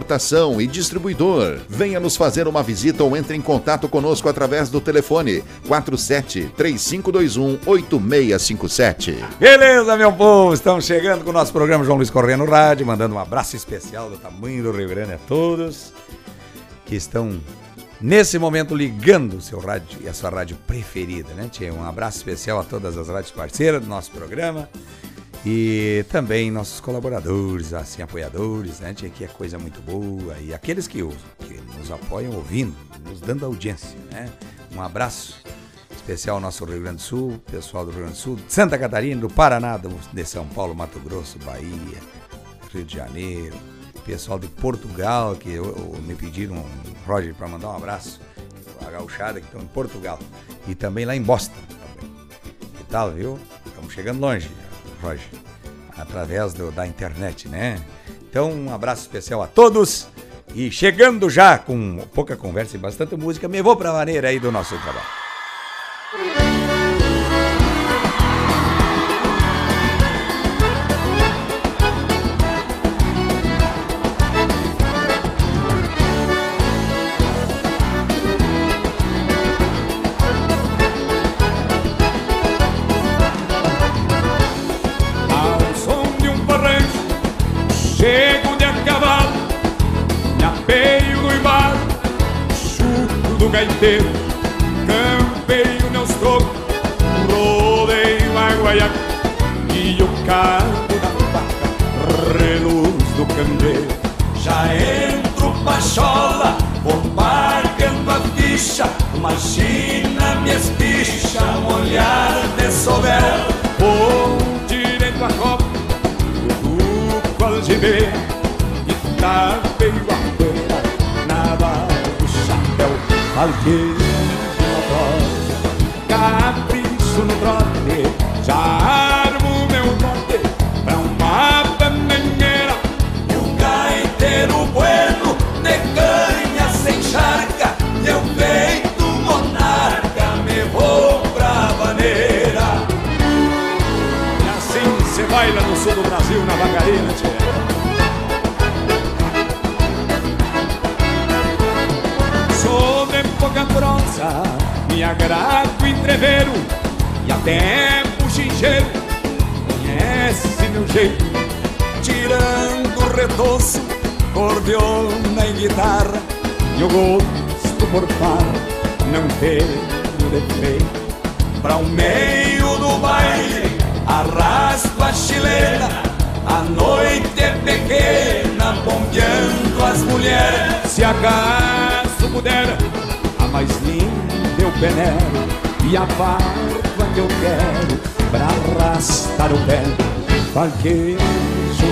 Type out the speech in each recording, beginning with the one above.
importação e distribuidor. Venha nos fazer uma visita ou entre em contato conosco através do telefone 47 3521 8657. Beleza, meu povo, estamos chegando com o nosso programa João Luiz Correia no rádio, mandando um abraço especial do tamanho do Rio Grande a todos que estão nesse momento ligando o seu rádio e a sua rádio preferida, né? Tia? Um abraço especial a todas as rádios parceiras do nosso programa e também nossos colaboradores, assim, apoiadores, né? Que é coisa muito boa. E aqueles que, que nos apoiam ouvindo, nos dando audiência, né? Um abraço especial ao nosso Rio Grande do Sul, pessoal do Rio Grande do Sul, Santa Catarina, do Paraná, de São Paulo, Mato Grosso, Bahia, Rio de Janeiro, pessoal de Portugal, que eu, eu me pediram, Roger, para mandar um abraço, a gauchada que estão em Portugal, e também lá em Boston. Que tal, viu? Estamos chegando longe. Roger, através do, da internet, né? Então, um abraço especial a todos. E chegando já com pouca conversa e bastante música, me vou para a maneira aí do nosso trabalho. Gaiteiro, até buchincheiro. Conhece meu jeito, tirando o retoço, cordeona e guitarra, e o gosto por par, não tenho defeito. Pra o meio do baile, arrasto a chilena, a noite é pequena, bombeando as mulheres. Se acaso puder mais linda eu venero E a barba que eu quero pra arrastar o pé Falquejo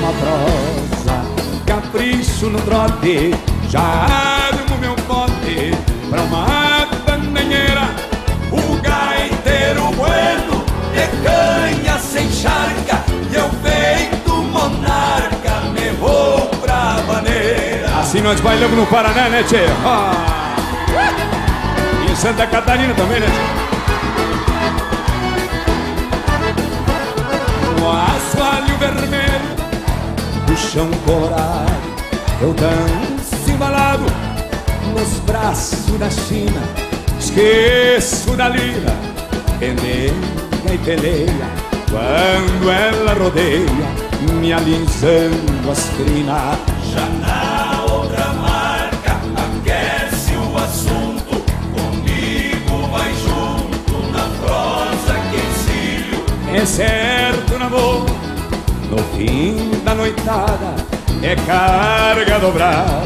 uma prosa, capricho no trote Já armo meu pote pra uma bandeira O gaiteiro bueno de canha sem charca E eu feito monarca me vou pra maneira Assim nós bailamos no Paraná, né, tchê? Ah. Santa Catarina também, né? Assoalho vermelho. Do chão colorado Eu danço embalado nos braços da China. Esqueço da lira, pendeia e peleia. Quando ela rodeia, me alisando as crinas. Já na outra marca, aquece o assunto. Vai junto na prova. certo namoro No fim da noitada É carga dobrada.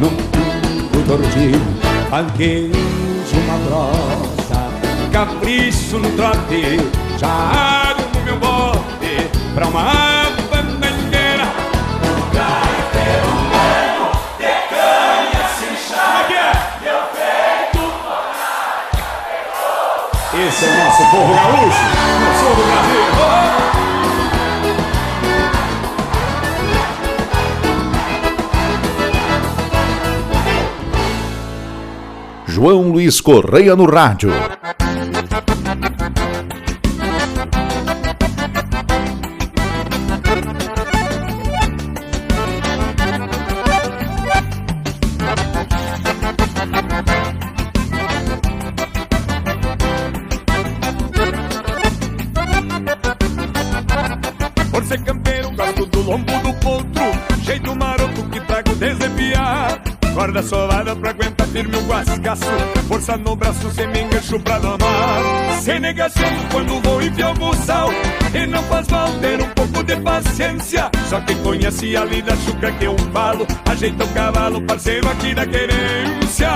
Num pingo tordido Panquejo uma brosa. Capricho no trote Já armo meu bote Pra uma bandeira. Esse é o nosso povo gaúcho, no sul do João Luiz Correia no rádio. Força no braço, sem me engancho pra domar. Sem negação quando vou enfiar o buçal E não faz mal ter um pouco de paciência. Só quem conhece a lida chuca que eu falo Ajeita o cavalo, parceiro aqui da querência.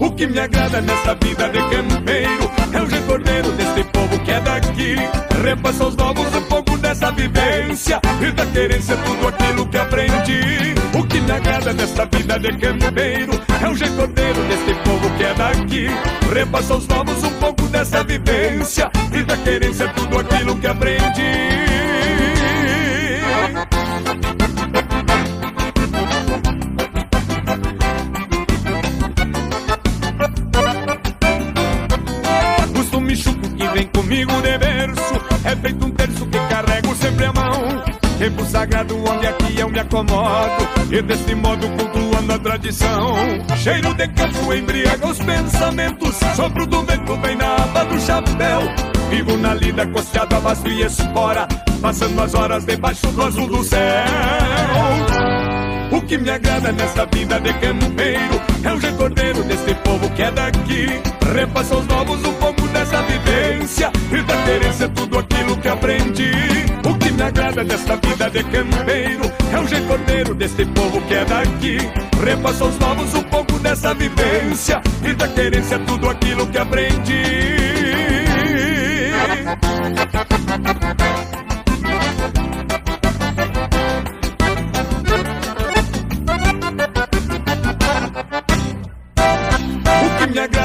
O que me agrada nesta vida de campeiro é o recordeiro deste povo que é daqui. Repassa aos novos um pouco dessa vivência e da querência tudo aquilo que aprendi. O que me agrada nesta vida de campeiro é o recordeiro deste povo que é daqui. Repassa aos novos um pouco dessa vivência e da querência tudo aquilo que aprendi. Costume chuco que vem comigo de É feito um terço que Tempo sagrado onde aqui eu me acomodo? E desse modo cultuando a tradição. Cheiro de campo embriaga os pensamentos. Sopro do vento vem na aba do chapéu. Vivo na lida costeado a vasto e espora. Passando as horas debaixo do azul do céu o que me agrada nesta vida de campeiro é o recordeiro deste povo que é daqui. Repassa aos novos um pouco dessa vivência e da querência tudo aquilo que aprendi. O que me agrada nesta vida de campeiro é o recordeiro deste povo que é daqui. Repassa aos novos um pouco dessa vivência e da querência tudo aquilo que aprendi.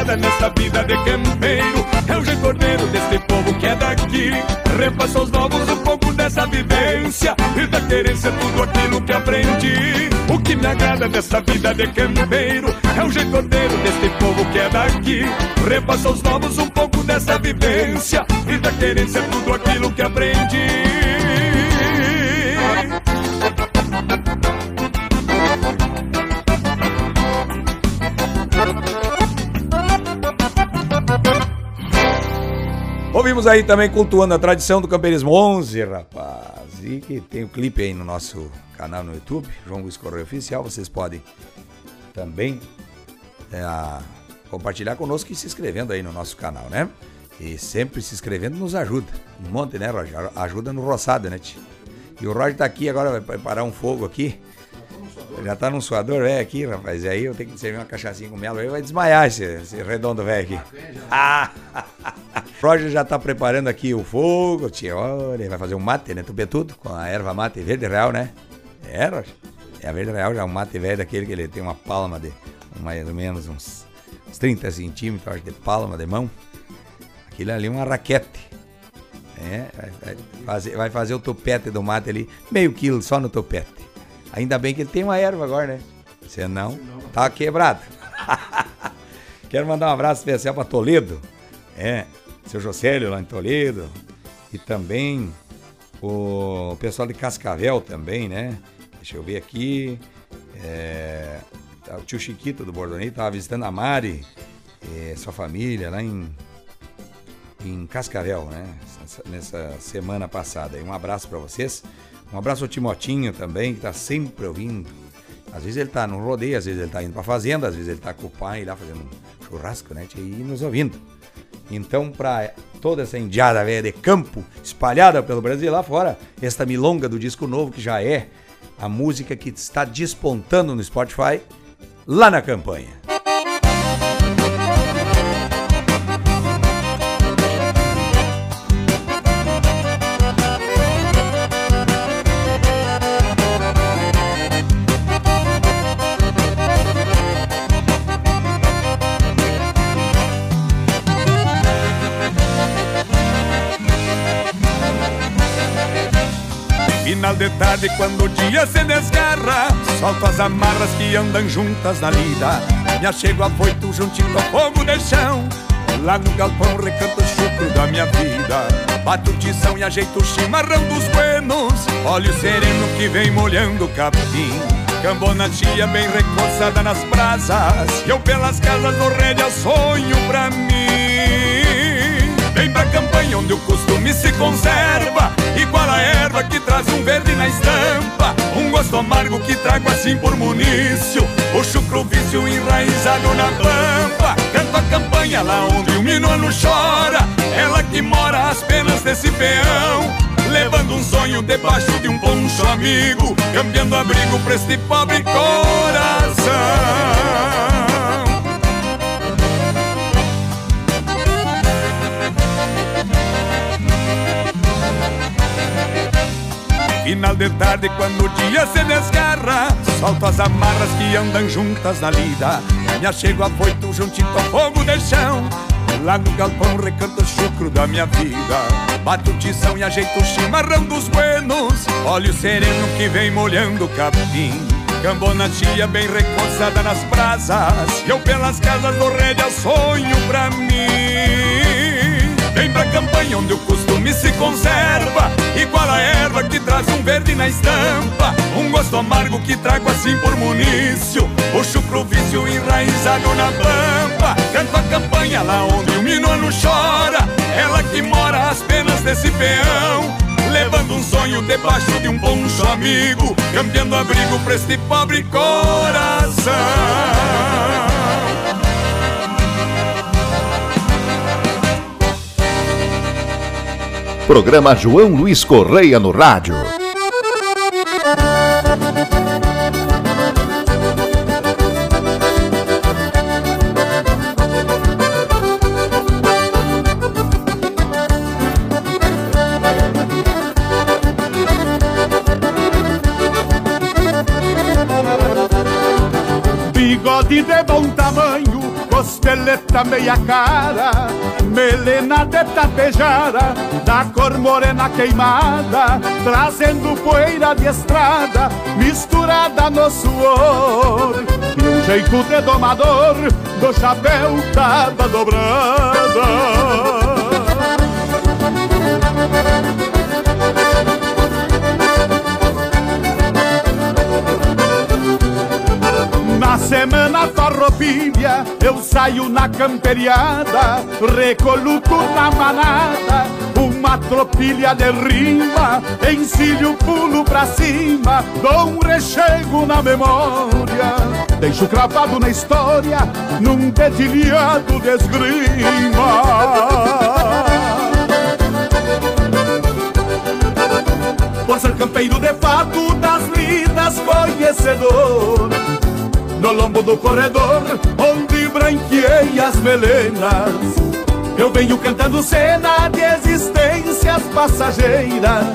Agrada nesta vida de campeiro é o recordeiro deste povo que é daqui. Repassa aos novos um pouco dessa vivência e da querência tudo aquilo que aprendi. O que me agrada nesta vida de campeiro é o recordeiro deste povo que é daqui. Repassa aos novos um pouco dessa vivência e da querência tudo aquilo que aprendi. Ouvimos aí também cultuando a tradição do Camperismo 11, rapaz. E que tem o clipe aí no nosso canal no YouTube, João Luiz Oficial. Vocês podem também é, compartilhar conosco e se inscrevendo aí no nosso canal, né? E sempre se inscrevendo nos ajuda. Um monte, né, Roger? Ajuda no roçado, né, tio? E o Roger tá aqui agora, vai preparar um fogo aqui. Já tá num suador velho aqui, rapaz. E aí eu tenho que servir uma cachaçinha com mel. Aí vai desmaiar esse, esse redondo velho aqui. Ah! Roger já tá preparando aqui o fogo, tia. Olha, vai fazer um mate, né? Tupetudo, com a erva mate verde real, né? É, Roger? É a verde real, já é um mate velho daquele que ele tem uma palma de mais ou menos uns, uns 30 centímetros acho, de palma de mão. Aquilo ali é uma raquete. É, vai, vai fazer, vai fazer o topete do mate ali, meio quilo só no topete. Ainda bem que ele tem uma erva agora, né? Senão, tá quebrado. Quero mandar um abraço especial para Toledo. É, seu Josélio lá em Toledo. E também o pessoal de Cascavel também, né? Deixa eu ver aqui. É, tá, o tio Chiquito do Bordonei tava visitando a Mari, é, sua família lá em, em Cascavel, né? Nessa, semana passada. Um abraço para vocês. Um abraço ao Timotinho também, que tá sempre ouvindo. Às vezes ele tá no rodeio, às vezes ele tá indo pra fazenda, às vezes ele tá com o pai lá fazendo um churrasco, né? E nos ouvindo. Então, para toda essa indiada velha de campo espalhada pelo Brasil lá fora, esta milonga do disco novo que já é a música que está despontando no Spotify lá na campanha. De tarde, quando o dia se desgarra, solto as amarras que andam juntas na lida. Me achego afoito juntinho ao fogo de chão. Lá no galpão recanto o chucro da minha vida. Bato tição e ajeito o chimarrão dos buenos. Olho sereno que vem molhando o capim. Cambona tia bem recoçada nas brasas. Eu pelas casas do rédea sonho pra mim. Vem pra campanha onde o costume se conserva. Igual a erva que traz um verde na estampa. Um gosto amargo que trago assim por munício. O chucro vício enraizado na pampa. Canto a campanha lá onde o minuano chora. Ela que mora às penas desse peão. Levando um sonho debaixo de um poncho amigo. Cambiando abrigo pra este pobre coração Final de tarde, quando o dia se desgarra, solto as amarras que andam juntas na lida. Me achego afoito juntinho ao fogo de chão. Lá no galpão recanto o chucro da minha vida. Bato tição e ajeito o chimarrão dos buenos. Olho sereno que vem molhando o capim. Cambona tia bem recoçada nas brasas. E eu pelas casas do rédea sonho pra mim. Vem pra campanha onde o costume se conserva. Igual a erva que traz um verde na estampa? Um gosto amargo que trago assim por munício. Puxo pro vício enraizado na pampa. Canto a campanha lá onde o minuano chora. Ela que mora às penas desse peão. Levando um sonho debaixo de um poncho amigo. Cambiando abrigo pra este pobre coração Programa João Luiz Correia no rádio. Bigode de bom tamanho, costeleta meia cara melena de tapejara, da cor morena queimada, trazendo poeira de estrada, misturada no suor. E um jeito de domador, do chapéu tava dobrada. Na semana farroupilha eu saio na camperiada, recoluto na manada, uma tropilha de rima, encilho pulo pra cima, dou um rechego na memória, deixo cravado na história, num dedilhado de esgrima. Por ser campeiro de fato das lidas conhecedor no lombo do corredor, onde branqueei as melenas. Eu venho cantando cena de existências passageiras,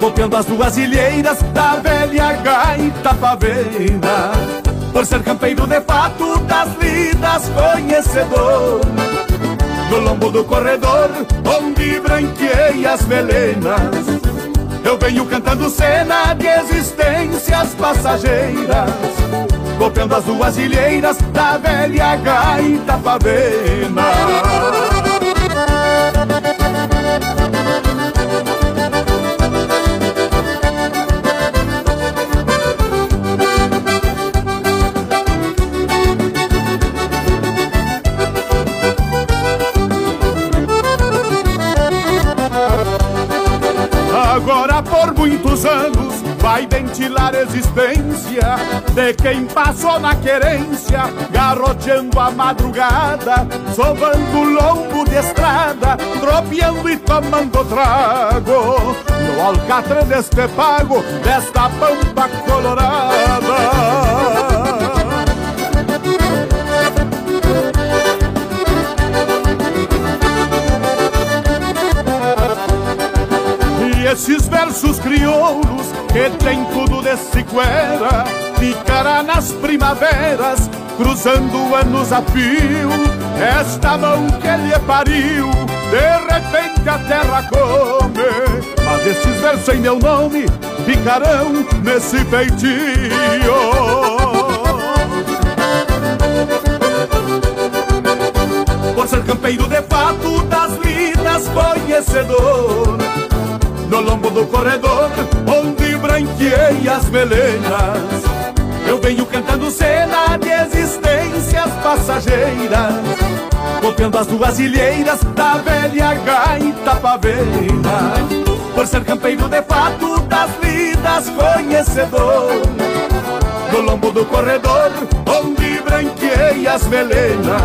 golpeando as duas ilheiras da velha gaita pavena. Por ser campeiro de fato das lidas conhecedor, no lombo do corredor, onde branqueei as melenas. Eu venho cantando cena de existências passageiras golpeando as duas ilheiras da velha gaita pavena. Agora por muitos anos vai ventilar a existência de quem passou na querência, garroteando a madrugada, sovando o lombo de e tomando trago. No alcatre deste pago Desta pampa colorada. E esses versos crioulos que tem tudo de sequera Ficará nas primaveras cruzando anos a fio. Esta mão que lhe pariu de repente a terra come. Mas esses versos em meu nome ficarão nesse feitio. Por ser campeiro de fato das lidas conhecedor No lombo do corredor onde branqueei as melenas. Eu venho cantando cena de existências passageiras Copiando as duas ilheiras da velha gaita paveira Por ser campeiro de fato das vidas conhecedor No lombo do corredor onde branqueei as melenas.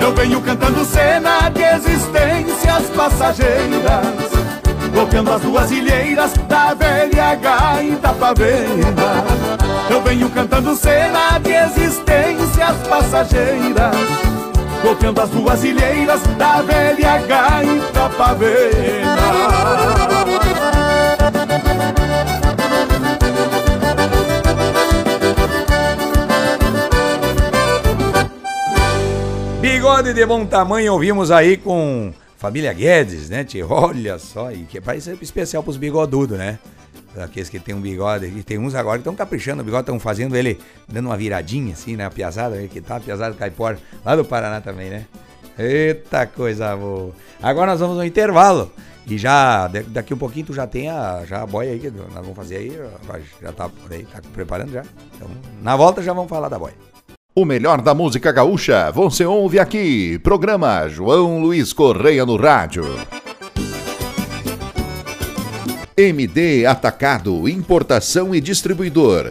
Eu venho cantando cena de existências passageiras Copiando as duas ilheiras da velha gaita paveira Eu venho cantando cena de existências passageiras. Copiando as duas ilheiras da velha gaita paveira Bigode de bom tamanho, ouvimos aí com família Guedes, né, tio? Olha só, e que parece especial pros bigodudos, né? Aqueles que tem um bigode, e tem uns agora que estão caprichando o bigode, estão fazendo ele dando uma viradinha assim, né? A piazada, que tá a piazada caipora, lá do Paraná também, né? Eita coisa boa. Agora nós vamos no intervalo. E já, daqui um pouquinho tu já tem a, já a boia aí que nós vamos fazer aí, já tá por aí, tá preparando já. Então, na volta já vamos falar da boia. O melhor da música gaúcha você ouve aqui. Programa João Luiz Correia no Rádio. MD Atacado, importação e distribuidor.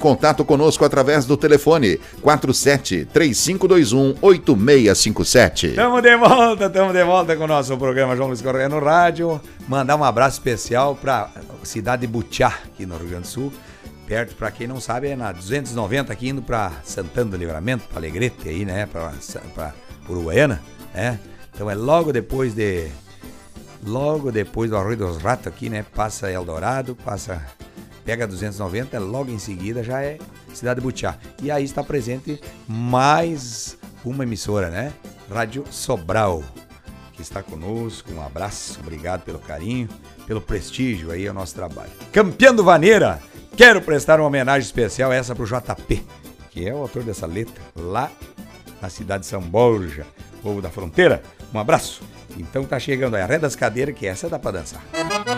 contato conosco através do telefone 47 3521 8657. Tamo de volta, tamo de volta com o nosso programa João Luiz Correia no rádio. Mandar um abraço especial para cidade de Butiá, aqui no Rio Grande do Sul. Perto, para quem não sabe, é na 290 aqui indo para Santana do Livramento, para Alegrete aí, né, para Uruguaiana, né? Então é logo depois de logo depois do Arroio dos Ratos aqui, né? Passa Eldorado, passa pega 290, logo em seguida já é Cidade de Butiá. E aí está presente mais uma emissora, né? Rádio Sobral, que está conosco. Um abraço, obrigado pelo carinho, pelo prestígio aí ao nosso trabalho. Campeão do Vaneira, quero prestar uma homenagem especial essa para o JP, que é o autor dessa letra, lá na cidade de São Borja, povo da fronteira. Um abraço. Então tá chegando aí a ré das cadeiras, que essa dá pra dançar. De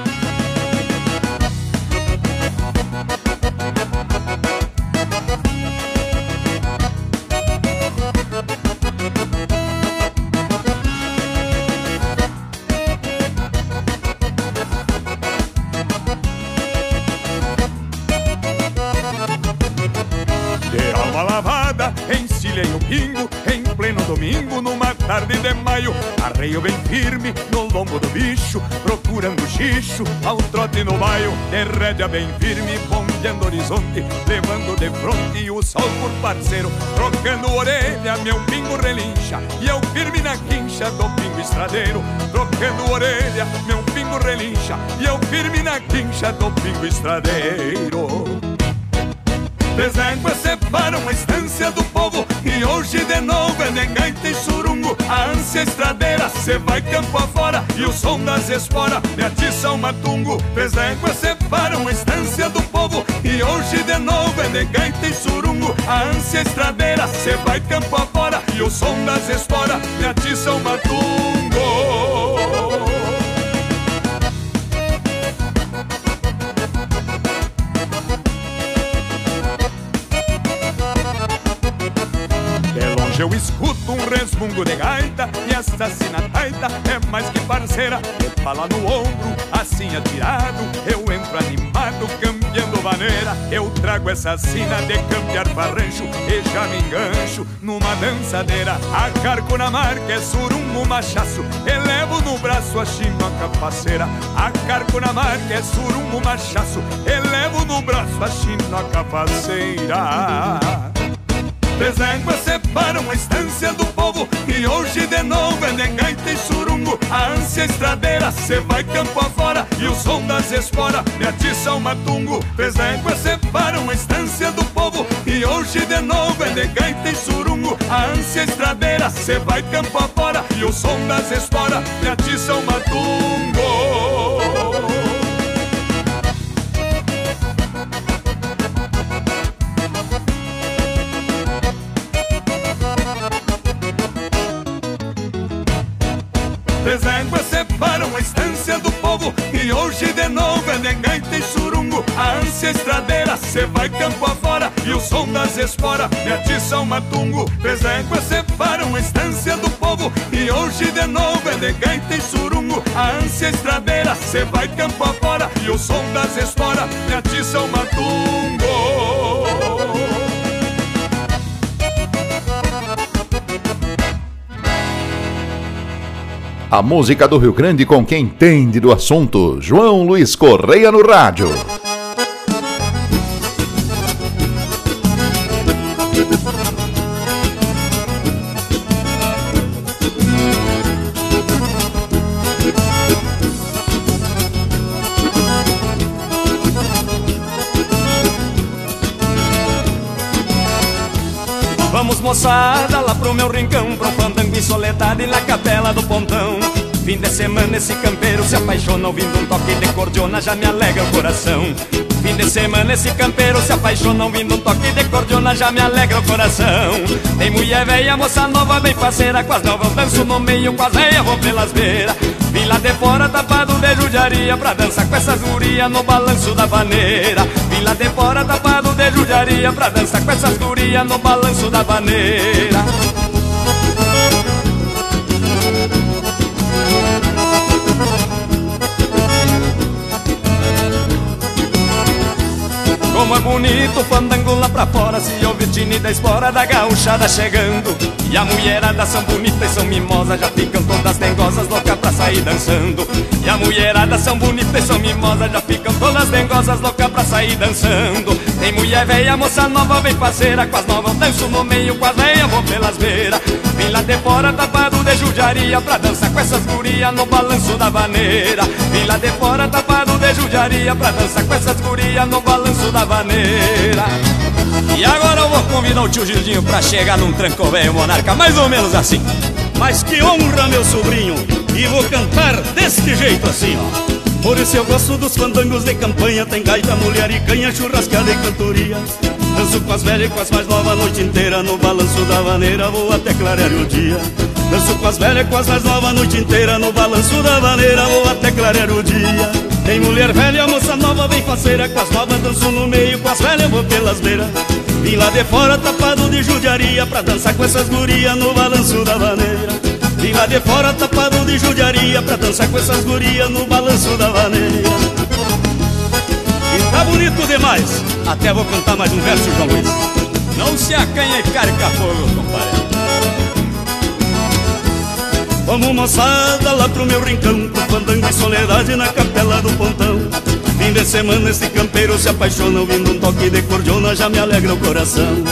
tarde de maio. Arreio bem firme no lombo do bicho, procurando xixo ao trote no baio. De rédea bem firme, bombeando horizonte, levando de fronte o sol por parceiro. Trocando orelha, meu pingo relincha, e eu firme na quincha do pingo estradeiro. Trocando orelha, meu pingo relincha, e eu firme na quincha do pingo estradeiro. Três éguas separam a estância do povo E hoje de novo é de gaita e A ânsia estradeira, cê vai campo afora E o som das esporas me atiça o matungo. Três éguas separam a estância do povo E hoje de novo é de gaita e surungo. A ânsia estradeira, cê vai campo afora E o som das esporas me atiça o matungo fungo de gaita E essa taita é mais que parceira. Fala no ombro, assim atirado Eu entro animado, cambiando maneira Eu trago essa sina de cambiar rancho E já me engancho numa dançadeira. Acarco na marca, é surungo machaço Elevo no braço a chino a capaceira Acarco na marca, é surungo machaço Elevo no braço a chino a éguas separam a estância do povo E hoje de novo é de gaita e surungo. A ânsia estradeira, cê vai campo afora E o som das esporas me atiça o matungo. Éguas separam a estância do povo E hoje de novo é de gaita e surungo. A ânsia estradeira, cê vai campo afora E o som das esporas me atiça o matungo Três éguas separam a estância do povo. E hoje de novo é de gaita e surungo. A ânsia estradeira, cê vai campo afora. E o som das esporas me atiça o matungo. Três éguas separam a estância do povo. E hoje de novo é de gaita e surungo. A ânsia estradeira, cê vai campo afora. E o som das esporas me atiça o matungo A música do Rio Grande com quem entende do assunto. João Luiz Correia no rádio. Vamos moçada lá pro meu rincão Pro fandango e soledade na capela do pontão Fim de semana esse campeiro se apaixona Ouvindo um toque de cordiona já me alegra o coração. Fim de semana esse campeiro se apaixona Ouvindo um toque de cordiona já me alegra o coração. Tem mulher velha, moça nova, bem parceira Com as novas danço no meio, com as velhas vou pelas beiras. Vim lá de fora tapado de judiaria Pra dançar com essas gurias no balanço da vaneira. Vim lá de fora tapado de judiaria Pra dançar com essas gurias no balanço da vaneira bonito fandango lá pra fora Se ouve tine da espora da gauchada chegando. E a mulherada são bonitas e são mimosas Já ficam todas dengosas, loucas pra sair dançando. E a mulherada são bonitas e são mimosas Já ficam todas dengosas, loucas pra sair dançando. Tem mulher velha, moça nova, bem parceira Com as novas danço no meio, com as velhas vou pelas beiras. Vim lá de fora tapado de judiaria Pra dançar com essas gurias no balanço da vaneira Vim lá de fora tapado de judiaria Pra dançar com essas gurias no balanço da vaneira. E agora eu vou convidar o tio Gildinho pra chegar num tranco velho monarca, mais ou menos assim. Mas que honra, meu sobrinho, e vou cantar deste jeito assim, ó. Por isso eu gosto dos fandangos de campanha Tem gaita, mulher e canha, churrascada e cantoria Danço com as velhas e com as mais novas a noite inteira No balanço da vaneira vou até clarear o dia. Danço com as velhas e com as mais novas a noite inteira No balanço da vaneira vou até clarear o dia. Tem mulher velha, moça nova, bem faceira Com as novas danço no meio, com as velhas vou pelas beiras. Vim lá de fora tapado de judiaria Pra dançar com essas gurias no balanço da vaneira. Vim lá de fora tapado de judiaria Pra dançar com essas gurias no balanço da vaneira. E tá bonito demais Até vou cantar mais um verso, João Luiz. Não se acanha e carca fogo, compadre. Vamos moçada lá pro meu rincão Pro fandango e soledade na capela do pontão. Fim de semana esse campeiro se apaixona Ouvindo um toque de cordiona já me alegra o coração.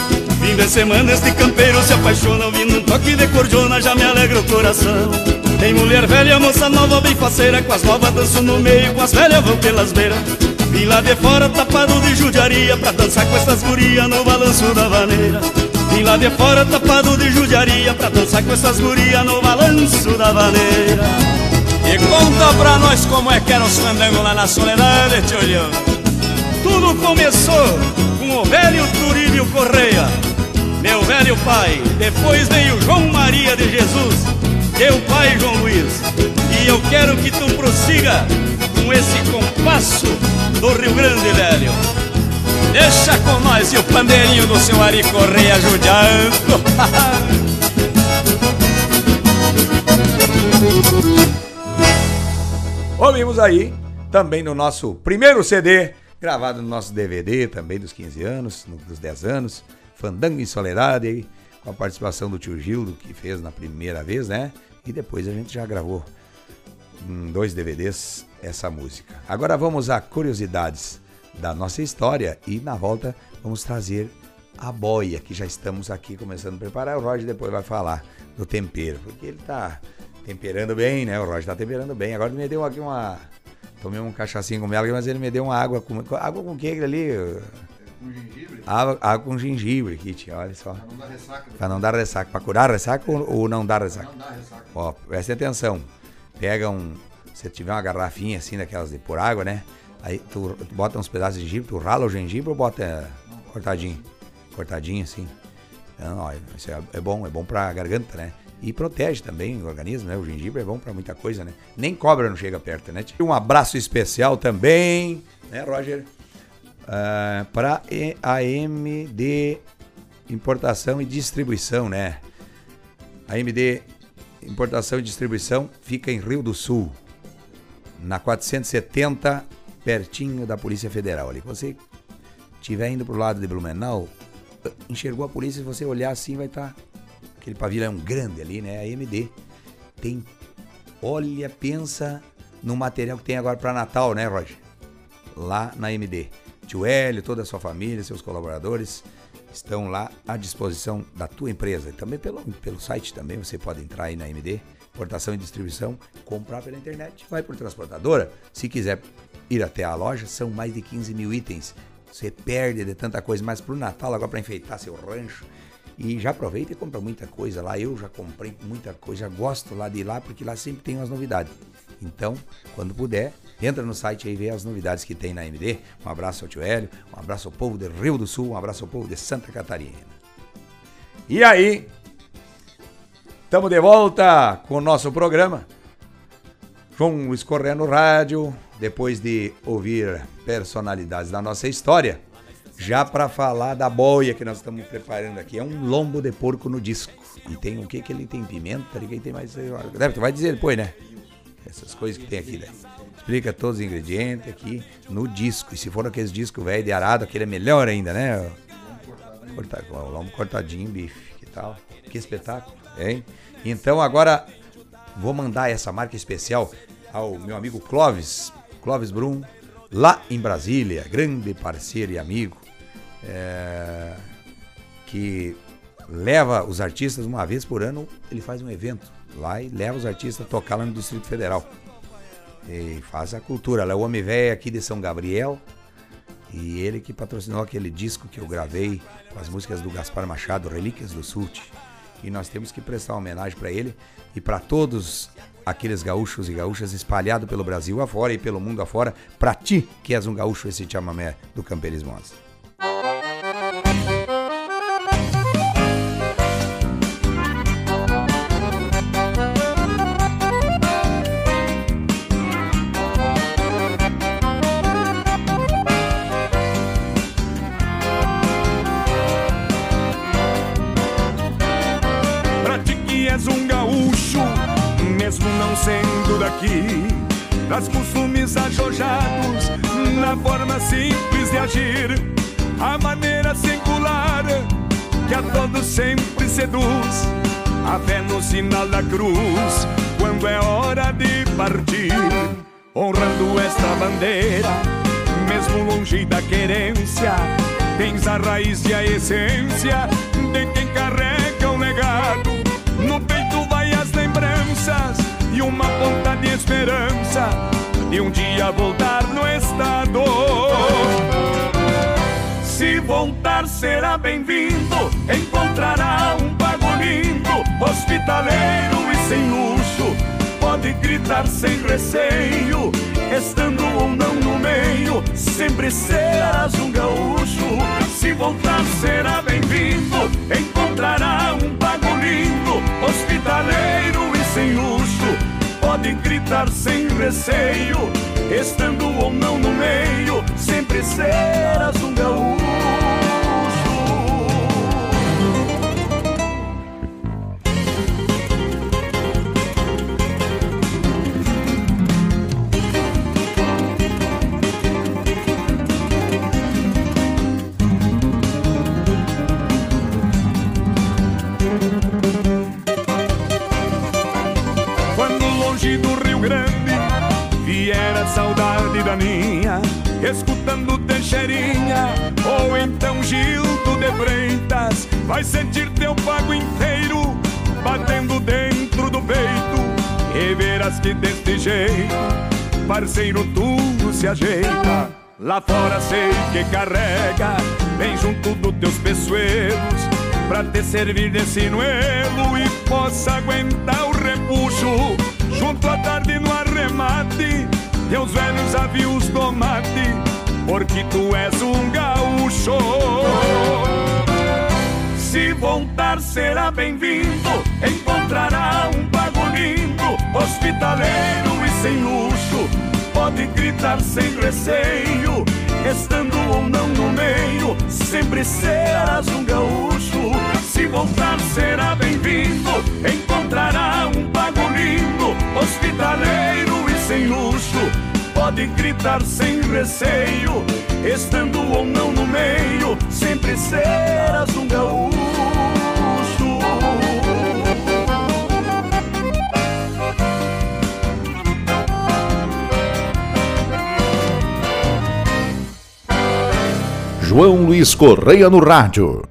Fim de semana este campeiro se apaixona Ouvindo um toque de cordiona já me alegra o coração. Tem mulher velha, moça nova, bem faceira Com as novas danço no meio, com as velhas vão pelas beiras Vim lá de fora tapado de judiaria Pra dançar com essas gurias no balanço da vaneira. Vim lá de fora tapado de judiaria Pra dançar com essas gurias no balanço da vaneira. E conta pra nós como é que era os fandangos lá na soledade, tio Tudo começou com o velho Turílio Correia. Meu velho pai. Depois veio João Maria de Jesus, teu pai João Luiz. E eu quero que tu prossiga com esse compasso do Rio Grande, velho. Deixa com nós e o pandeirinho do seu Ari Correia judiando. Ouvimos aí também no nosso primeiro CD, gravado no nosso DVD também dos 15 anos, dos 10 anos, Fandango em Soledade, com a participação do tio Gildo, que fez na primeira vez, né? E depois a gente já gravou em dois DVDs essa música. Agora vamos a curiosidades da nossa história e na volta vamos trazer a boia, que já estamos aqui começando a preparar. O Roger depois vai falar do tempero, porque ele tá temperando bem, né? O Roger tá temperando bem. Agora me deu aqui uma. Tomei um cachaçinho com mel, mas ele me deu uma água com. Água com que ali? Com gengibre? Água, água com gengibre aqui, tia, olha só. Pra não dar ressaca. Pra não dar ressaca. Pra curar ressaca ou, ou não dar ressaca? Não dar ressaca. Ó, preste atenção. Pega um. Se tiver uma garrafinha assim, daquelas de por água, né? Aí tu, tu bota uns pedaços de gengibre, tu rala o gengibre ou bota cortadinho? Cortadinho assim. Então, ó, isso é, é bom, é bom pra garganta, né? E protege também o organismo, né? O gengibre é bom para muita coisa, né? Nem cobra não chega perto, né? Um abraço especial também, né, Roger? Uh, ah, para a MD Importação e Distribuição, né? A MD Importação e Distribuição fica em Rio do Sul, na 470, pertinho da Polícia Federal. Ali, você estiver indo pro lado de Blumenau, enxergou a polícia, se você olhar assim, vai estar tá aquele pavilhão grande ali, né? A AMD tem. Olha, pensa no material que tem agora para Natal, né, Roger? Lá na AMD. Tio Hélio, toda a sua família, seus colaboradores estão lá à disposição da tua empresa. E também pelo, pelo site também você pode entrar aí na AMD, importação e distribuição, comprar pela internet. Vai por transportadora. Se quiser ir até a loja, são mais de 15 mil itens. Você perde de tanta coisa, mas para o Natal, agora para enfeitar seu rancho, e já aproveita e compra muita coisa lá. Eu já comprei muita coisa, gosto lá de ir lá, porque lá sempre tem umas novidades. Então, quando puder, entra no site e vê as novidades que tem na MD. Um abraço ao tio Hélio, um abraço ao povo do Rio do Sul, um abraço ao povo de Santa Catarina. E aí, estamos de volta com o nosso programa. João Luiz Correia no rádio, depois de ouvir personalidades da nossa história já para falar da boia que nós estamos preparando aqui. É um lombo de porco no disco. E tem o que que ele tem? Pimenta? Quem tem mais? Deve, tu vai dizer depois, né? Essas coisas que tem aqui, né? Explica todos os ingredientes aqui no disco. E se for aqueles discos velho de arado, aquele é melhor ainda, né? Cortar, lombo cortadinho, bife, que tal? Que espetáculo, hein? Então agora vou mandar essa marca especial ao meu amigo Clóvis, Clóvis Brum, lá em Brasília, grande parceiro e amigo é, que leva os artistas uma vez por ano, ele faz um evento lá e leva os artistas a tocar lá no Distrito Federal. E faz a cultura. Lá é o Homem Velho aqui de São Gabriel. E ele que patrocinou aquele disco que eu gravei com as músicas do Gaspar Machado, Relíquias do Sul. E nós temos que prestar homenagem para ele e para todos aqueles gaúchos e gaúchas espalhados pelo Brasil afora e pelo mundo afora, para ti que és um gaúcho esse chamamé do Camperismo sendo daqui. Das costumes ajojados Na forma simples de agir. A maneira singular Que a todos sempre seduz. A fé no sinal da cruz Quando é hora de partir. Honrando esta bandeira Mesmo longe da querência Tens a raiz e a essência De quem carrega o legado um dia voltar no estado. Se voltar será bem-vindo, encontrará um pago lindo, hospitaleiro e sem luxo, pode gritar sem receio, estando ou não no meio, sempre serás um gaúcho. Se voltar será bem-vindo, encontrará um pago lindo, hospitaleiro e sem luxo pode gritar sem receio, estando ou não no meio, sempre serás um gaúcho. Vai sentir teu pago inteiro batendo dentro do peito e verás que deste jeito, parceiro, tudo se ajeita. Lá fora sei que carrega, bem junto dos teus peçoelos, pra te servir de sinuelo e possa aguentar o repuxo. Junto à tarde no arremate, teus velhos avios do mate, porque tu és um gaúcho. Se voltar será bem-vindo, encontrará um pago lindo, hospitaleiro e sem luxo. Pode gritar sem receio, estando ou não no meio, sempre serás um gaúcho. Se voltar será bem-vindo, encontrará um pago lindo, hospitaleiro e sem luxo. Pode gritar sem receio, estando ou não no meio, sempre serás um gaúcho. João Luiz Correia no rádio.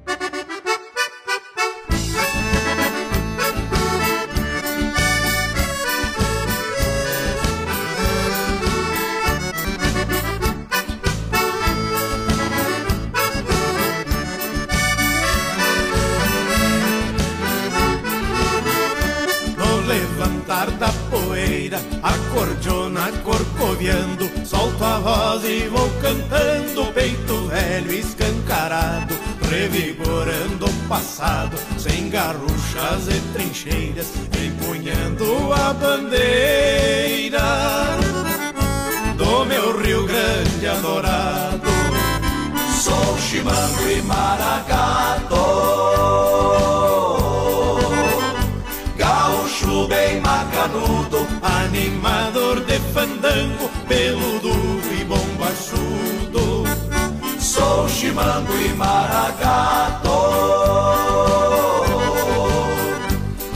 Sou chimango e maragato.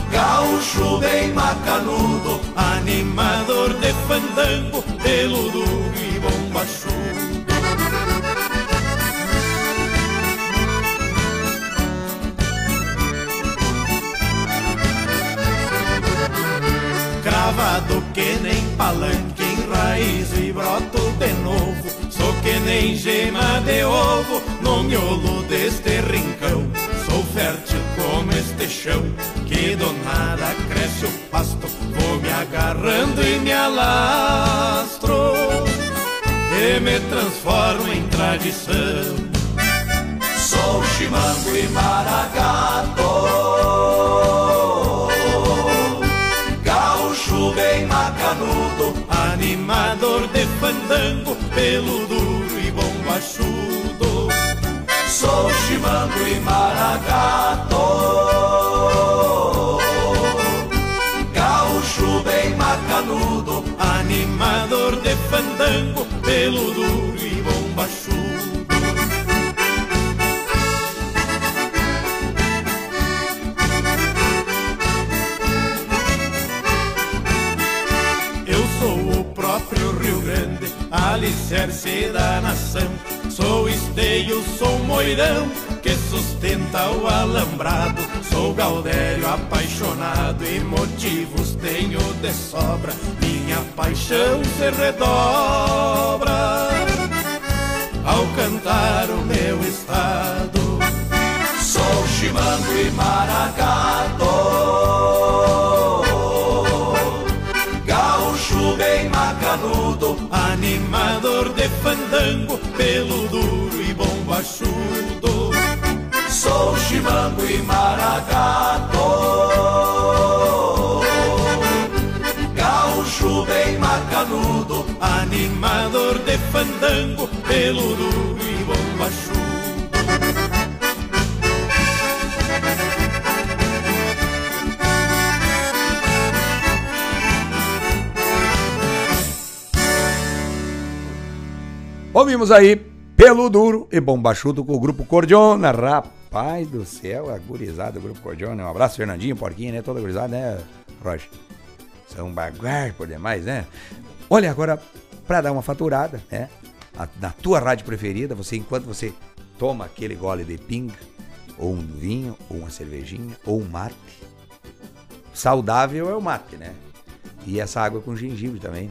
Gaúcho bem macanudo, animador de fandango, pelo duro e bombachudo. Cravado que nem palanque, nem gema de ovo no miolo deste rincão. Sou fértil como este chão, que do nada cresce o pasto. Vou me agarrando e me alastro, e me transformo em tradição. Sou chimango e maragato. Gaúcho bem macanudo, animador de fandango, pelo bombachudo. Sou chimango e maragato. Gaúcho bem macanudo, animador de fandango, pelo duro e bombachudo. Alicerce da nação. Sou esteio, sou moirão, que sustenta o alambrado. Sou gaudério apaixonado e motivos tenho de sobra. Minha paixão se redobra ao cantar o meu estado. Sou chimango e maragato. Gaúcho bem macanudo, animador de fandango, pelo duro e bombachudo. Sou chimango e maragato. Gaúcho bem macanudo, animador de fandango, pelo duro e bombachudo. Ouvimos aí Pelo Duro e Bombachudo com o Grupo Cordiona. Rapaz do céu, a gurizada do Grupo Cordiona. Um abraço, Fernandinho, Porquinho, né? Toda gurizada, né, Roger? São baguar por demais, né? Olha, agora, pra dar uma faturada, né? a- na tua rádio preferida, você enquanto você toma aquele gole de pinga, ou um vinho, ou uma cervejinha, ou um mate. Saudável é o mate, né? E essa água com gengibre também.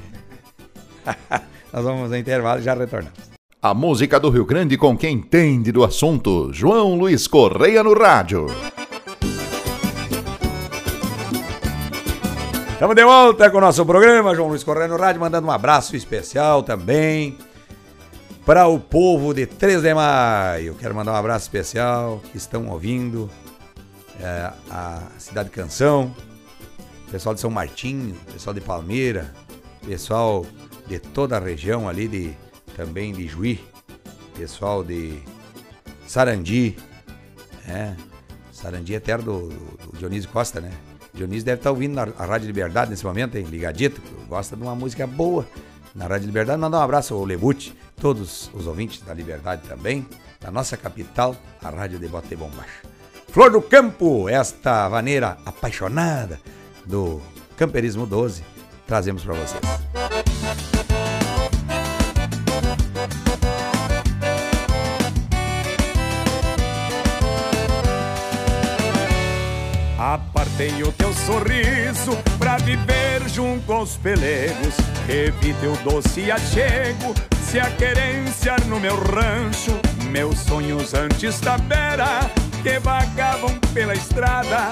né? Nós vamos ao intervalo e já retornamos. A música do Rio Grande com quem entende do assunto. João Luiz Correia no rádio. Estamos de volta com o nosso programa, João Luiz Correia no Rádio, mandando um abraço especial também para o povo de 3 de maio. Quero mandar um abraço especial que estão ouvindo é, a Cidade Canção, pessoal de São Martinho, pessoal de Palmeira, pessoal de toda a região ali de também de Juí, pessoal de Sarandi, é, Sarandi é terra do, do- Dionísio Costa, né? Dionísio deve estar ouvindo na a Rádio Liberdade nesse momento, hein? Ligadito, gosta de uma música boa na Rádio Liberdade. Mandar um abraço ao Lebute, todos os ouvintes da Liberdade também, da nossa capital, a Rádio de Bota e Bombacha. Flor do Campo, esta vaneira apaixonada do Camperismo 12, trazemos para vocês. Apartei o teu sorriso pra viver junto aos pelegos. Revi teu doce achego, se a querência no meu rancho. Meus sonhos antes da beira, que vagavam pela estrada.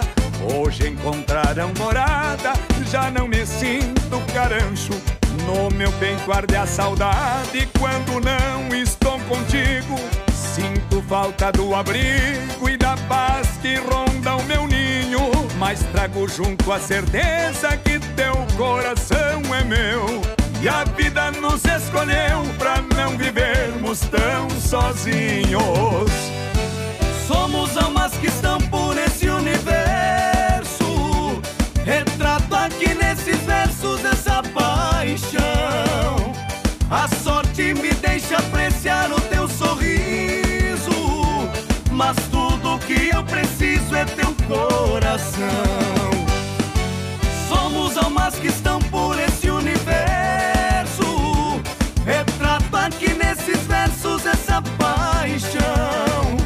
Hoje encontraram morada, já não me sinto carancho. No meu peito arde a saudade quando não estou contigo. Sinto falta do abrigo e da paz que ronda o meu ninho. Mas trago junto a certeza que teu coração é meu. E a vida nos escolheu pra não vivermos tão sozinhos. Somos almas que estão por esse universo. Retrato aqui nesses versos essa paixão. A sorte me deixa apreciar o teu sorriso. Mas tudo que eu preciso é teu coração. Somos almas que estão por esse universo. Retrato aqui nesses versos essa paixão.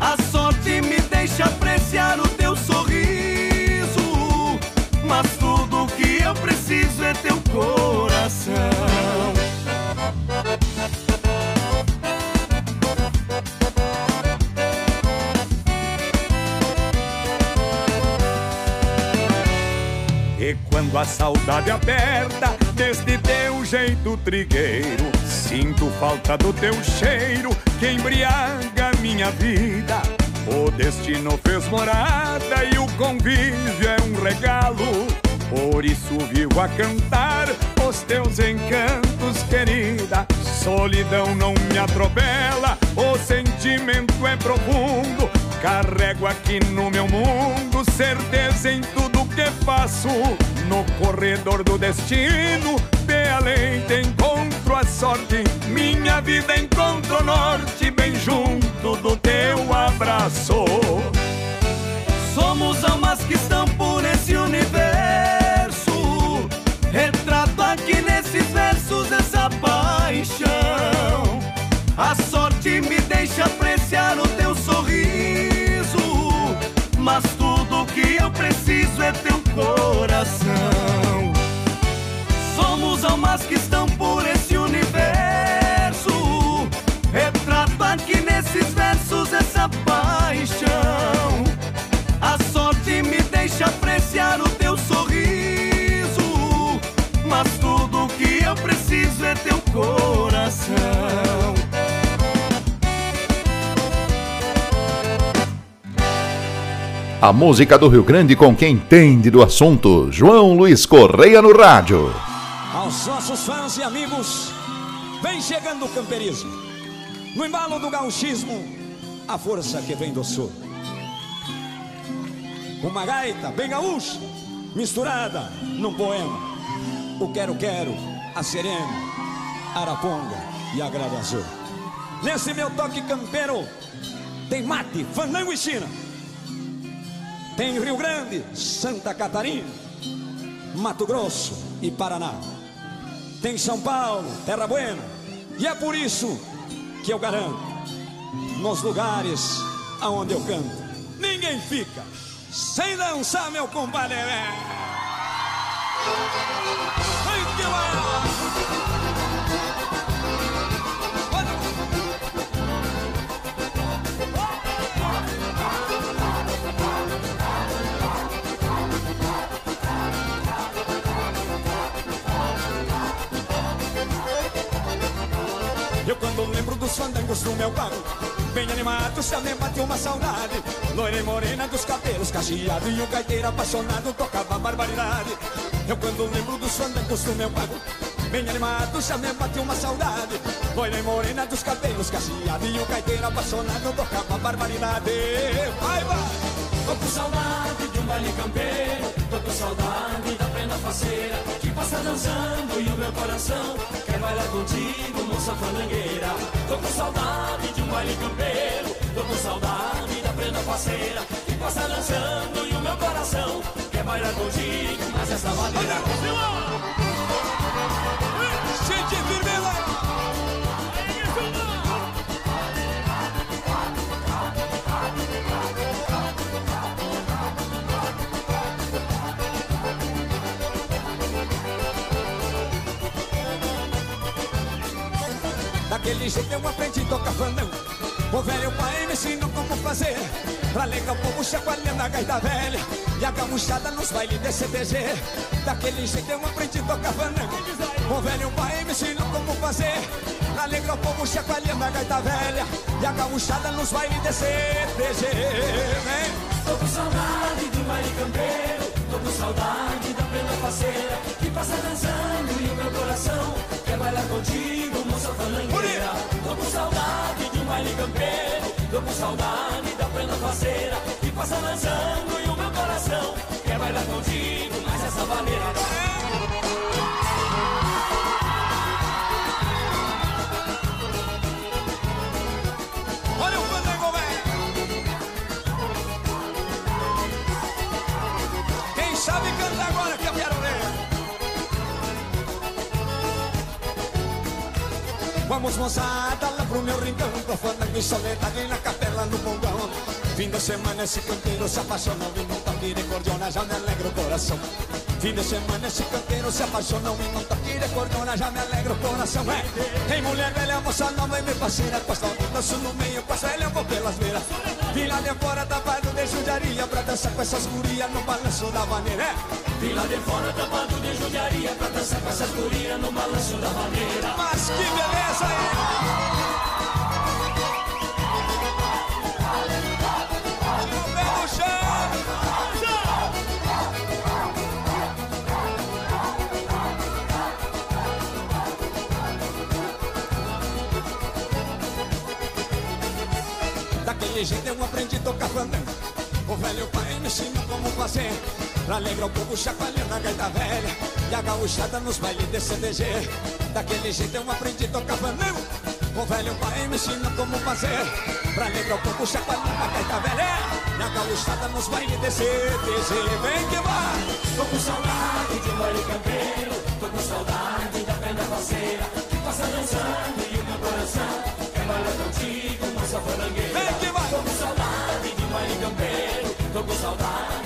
A sorte me deixa apreciar o teu sorriso. Mas tudo que eu preciso é teu coração. E quando a saudade aperta deste teu jeito trigueiro, sinto falta do teu cheiro que embriaga minha vida. O destino fez morada e o convívio é um regalo. Por isso vivo a cantar os teus encantos, querida. Solidão não me atropela, o sentimento é profundo. Carrego aqui no meu mundo certeza em tudo que faço. No corredor do destino, de além encontro a sorte. Minha vida encontra o norte, bem junto do teu abraço. Somos almas que estão por esse universo. Retrato aqui nesses versos essa paixão. A sorte me deixa apreciar o teu teu coração. Somos almas que estão por esse universo. Retrato aqui nesses versos essa paixão. A sorte me deixa apreciar o teu sorriso. Mas tudo que eu preciso é teu A música do Rio Grande com quem entende do assunto. João Luiz Correia no rádio. Aos nossos fãs e amigos, vem chegando o camperismo. No embalo do gauchismo, a força que vem do sul. Uma gaita bem gaúcha, misturada num poema. O quero-quero, a serena, araponga e a grava azul. Nesse meu toque campeiro, tem mate, fandango e china. Tem Rio Grande, Santa Catarina, Mato Grosso e Paraná. Tem São Paulo, Terra Buena, E é por isso que eu garanto, nos lugares aonde eu canto, ninguém fica sem dançar, meu compadre. Ai, que vai! Quando lembro dos fandangos do meu bairro. Bem animado, já me bateu uma saudade. Loira e morena dos cabelos cacheados E o gaiteiro apaixonado tocava barbaridade. Eu quando lembro dos fandangos do meu bairro Bem animado, já me bateu uma saudade. Loira e morena dos cabelos cacheados E o gaiteiro apaixonado tocava barbaridade. Vai, vai! Tô com saudade de um baile campeiro. Tô com saudade da plena faceira Que passa dançando e o meu coração Quer bailar contigo, moça fandangueira. Tô com saudade de um baile campeiro. Tô com saudade da plena faceira Que passa dançando e o meu coração. Quer bailar contigo, mas essa maneira Gente Daquele jeito eu aprendi a tocar fandango O velho pai me ensinou como fazer. Pra alegrar o povo chacoalhando a gaita velha. E a gamuchada nos bailes de CTG Daquele jeito eu aprendi a tocar fandango O velho pai me ensinou como fazer. Pra alegrar o povo chacoalhando a gaita velha. E a gamuchada nos bailes de CTG Vem! Tô com saudade de baile campeiro. Tô com saudade da plena faceira Que passa dançando e o meu coração Quer bailar contigo, moça falangueira com saudade de um baile campeiro. Tô com saudade da plena faceira Que passa dançando e o meu coração Quer bailar contigo, mas essa maneira Vamos moçada lá pro meu rincão Pro fandango e soledade na capela no bongão Fim de semana esse canteiro se apaixona E de cordiona já me alegra o coração Fim de semana esse canteiro se apaixona E de cordiona já me alegra o coração é. Tem mulher velha, moça nova e me parceira Costa um danço no meio, passa ele eu vou pelas beiras Vila de fora tapado de judiaria Pra dançar com essas gurias no balanço da maneira é. Vila de fora tapado de judiaria Pra dançar com essas gurias no balanço da maneira Mas que beleza aí! O pé no chão! Daquele jeito eu aprendi a tocar fandango O velho pai me ensinou como fazer Pra alegrar o povo chacoalhando a gaita velha. E a gauchada nos bailes de CDG Daquele jeito eu aprendi a tocar fandango O velho pai me ensinou como fazer. Pra alegrar o povo chacoalhando a gaita velha. E a gauchada nos bailes de CDG Vem que vai! Tô com saudade de um baile campeiro. Tô com saudade da perna parceira Que passa dançando e o meu coração Quer bailar contigo, moça falangueira. Vem que vai! Tô com saudade de um baile campeiro. Tô com saudade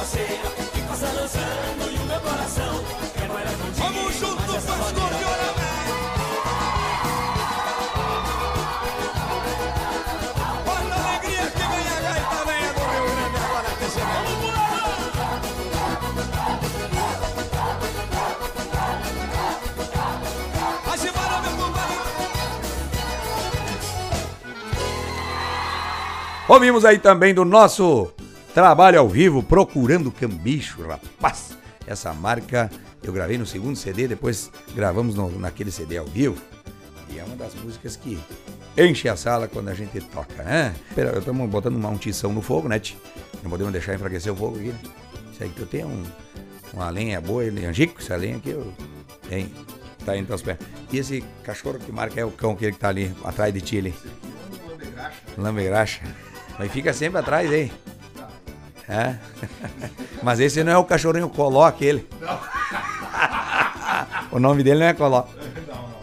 faceira Que passa dançando e o meu coração Quer bailar contigo, Vamos junto vai. Vai embora, meu compadre! Ouvimos aí também do nosso trabalho ao vivo, Procurando Cambicho, rapaz. Essa marca eu gravei no segundo CD, depois gravamos no- naquele CD ao vivo. E é uma das músicas que enche a sala quando a gente toca, né? Estamos botando uma, um tição no fogo, né? Não podemos deixar enfraquecer o fogo aqui, né? Isso aí que tu tem um, uma lenha boa, ele, Angico, essa lenha aqui, eu, tem, tá entre os pés. E esse cachorro que marca é o cão, aquele que tá ali, atrás de ti ali. Lambegraxa. Mas fica sempre atrás, hein? É. Mas esse não é o cachorrinho Coló, aquele. o nome dele não é Coló.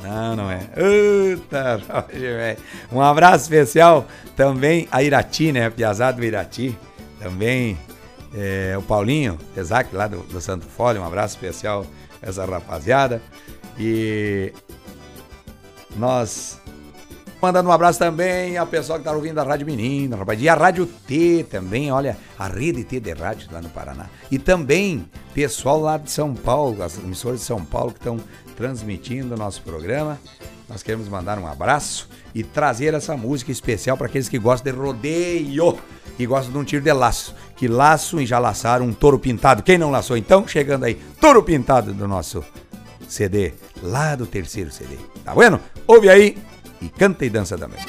Não, não é. Eita, Roger, velho. Um abraço especial também a Irati, né? Piazada do Irati. Também é, o Paulinho, Isaac, lá do, do Santo Fólio. Um abraço especial a essa rapaziada. E nós Mandando um abraço também ao pessoal que tá ouvindo a Rádio Menina, rapaz. E a Rádio T também, olha, a rede T de rádio lá no Paraná. E também pessoal lá de São Paulo, as emissoras de São Paulo que estão transmitindo o nosso programa. Nós queremos mandar um abraço e trazer essa música especial para aqueles que gostam de rodeio e gostam de um tiro de laço. Que laço e já laçaram um touro pintado. Quem não laçou então? Chegando aí, touro pintado do nosso CD, lá do terceiro CD. Tá vendo? Ouve aí e canta e dança também.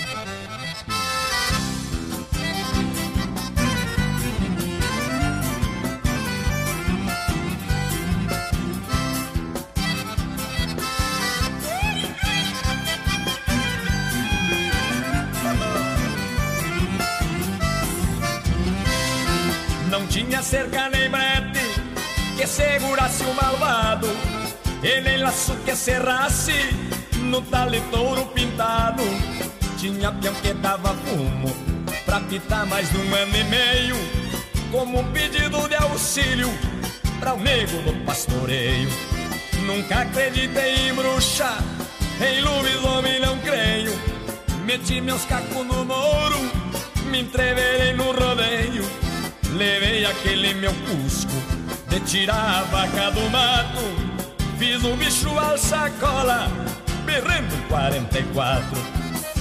Não tinha cerca nem brete que segurasse o malvado, e nem laço que cerrasse no tale touro pintado. Tinha peão que dava fumo pra pitar mais de um ano e meio, como um pedido de auxílio pra o nego do pastoreio. Nunca acreditei em bruxa, em lobisomem não creio. Meti meus cacos no moro, me entreverei no rodeio. Levei aquele meu cusco de tirar a vaca do mato. Fiz o bicho al sacola, berrando 44.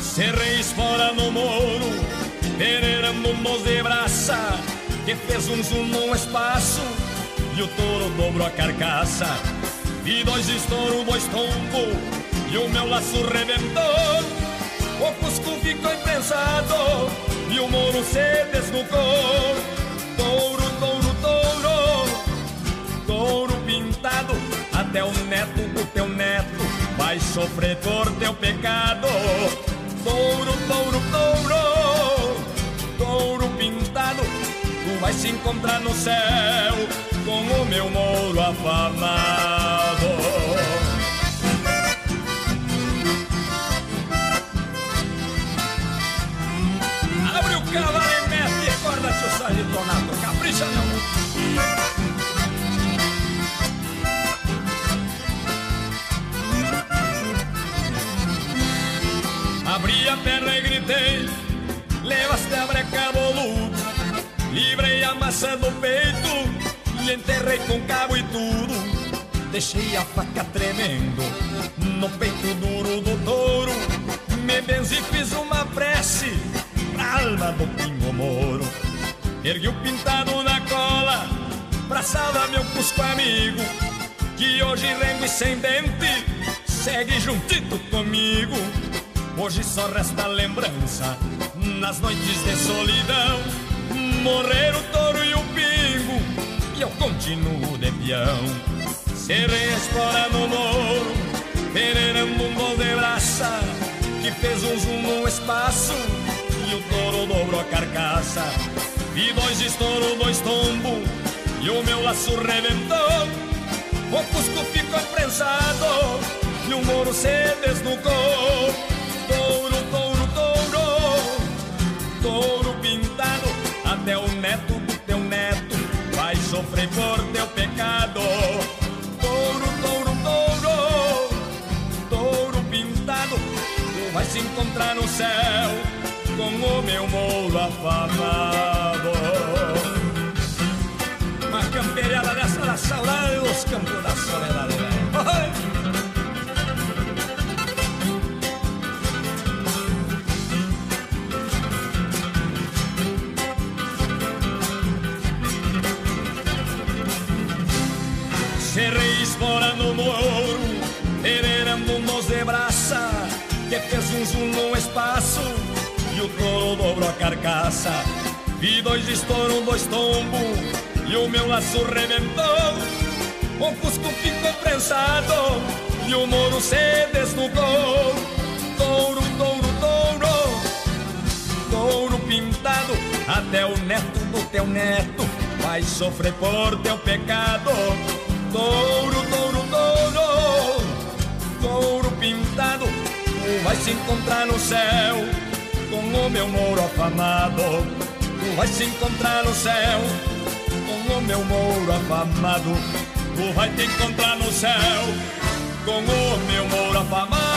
Cerrei fora no peneirando um doze braça, que fez um zoom no espaço e o touro dobrou a carcaça. Vi dois estouros, dois tombos e o meu laço rebentou. O cusco ficou imprensado e o moro se desnucou. Touro, touro, touro, touro pintado, até o neto do teu neto vai sofrer por teu pecado. Touro, touro, touro, touro pintado, tu vai se encontrar no céu com o meu mouro afamado. Abri a perna e gritei, levaste a breca boludo, livrei a maçã do peito, lhe enterrei com cabo e tudo. Deixei a faca tremendo no peito duro do touro, me benzi fiz uma prece pra alma do pingo moro. Ergui o pintado na cola pra salvar meu cusco amigo, que hoje rengo e sem dente segue juntito comigo. Hoje só resta lembrança nas noites de solidão. Morrer o touro e o pingo, e eu continuo de peão. Serei a espora no moro, peneirando um gol de braça, que fez um zoom no espaço, e o touro dobrou a carcaça. Vi dois estouros, dois tombos, e o meu laço rebentou. O cusco ficou prensado, e o moro se desnucou. Pecado. Touro, touro, touro, touro pintado, tu vai se encontrar no céu com o meu mouro afamado. Uma campeirada dessa da saudade dos campos da soledade. Espora no moro, peneirando nos de braça, que fez um zoom no espaço e o touro dobrou a carcaça. Vi dois estouros, dois tombos e o meu laço rebentou. O cusco ficou prensado e o moro se desnudou. Touro, touro, touro, touro pintado, até o neto do teu neto vai sofrer por teu pecado. Touro, touro, touro, touro pintado se encontrar no céu com o meu moro afamado. Tu vai se encontrar no céu com o meu moro afamado. Tu vai te encontrar no céu com o meu moro afamado.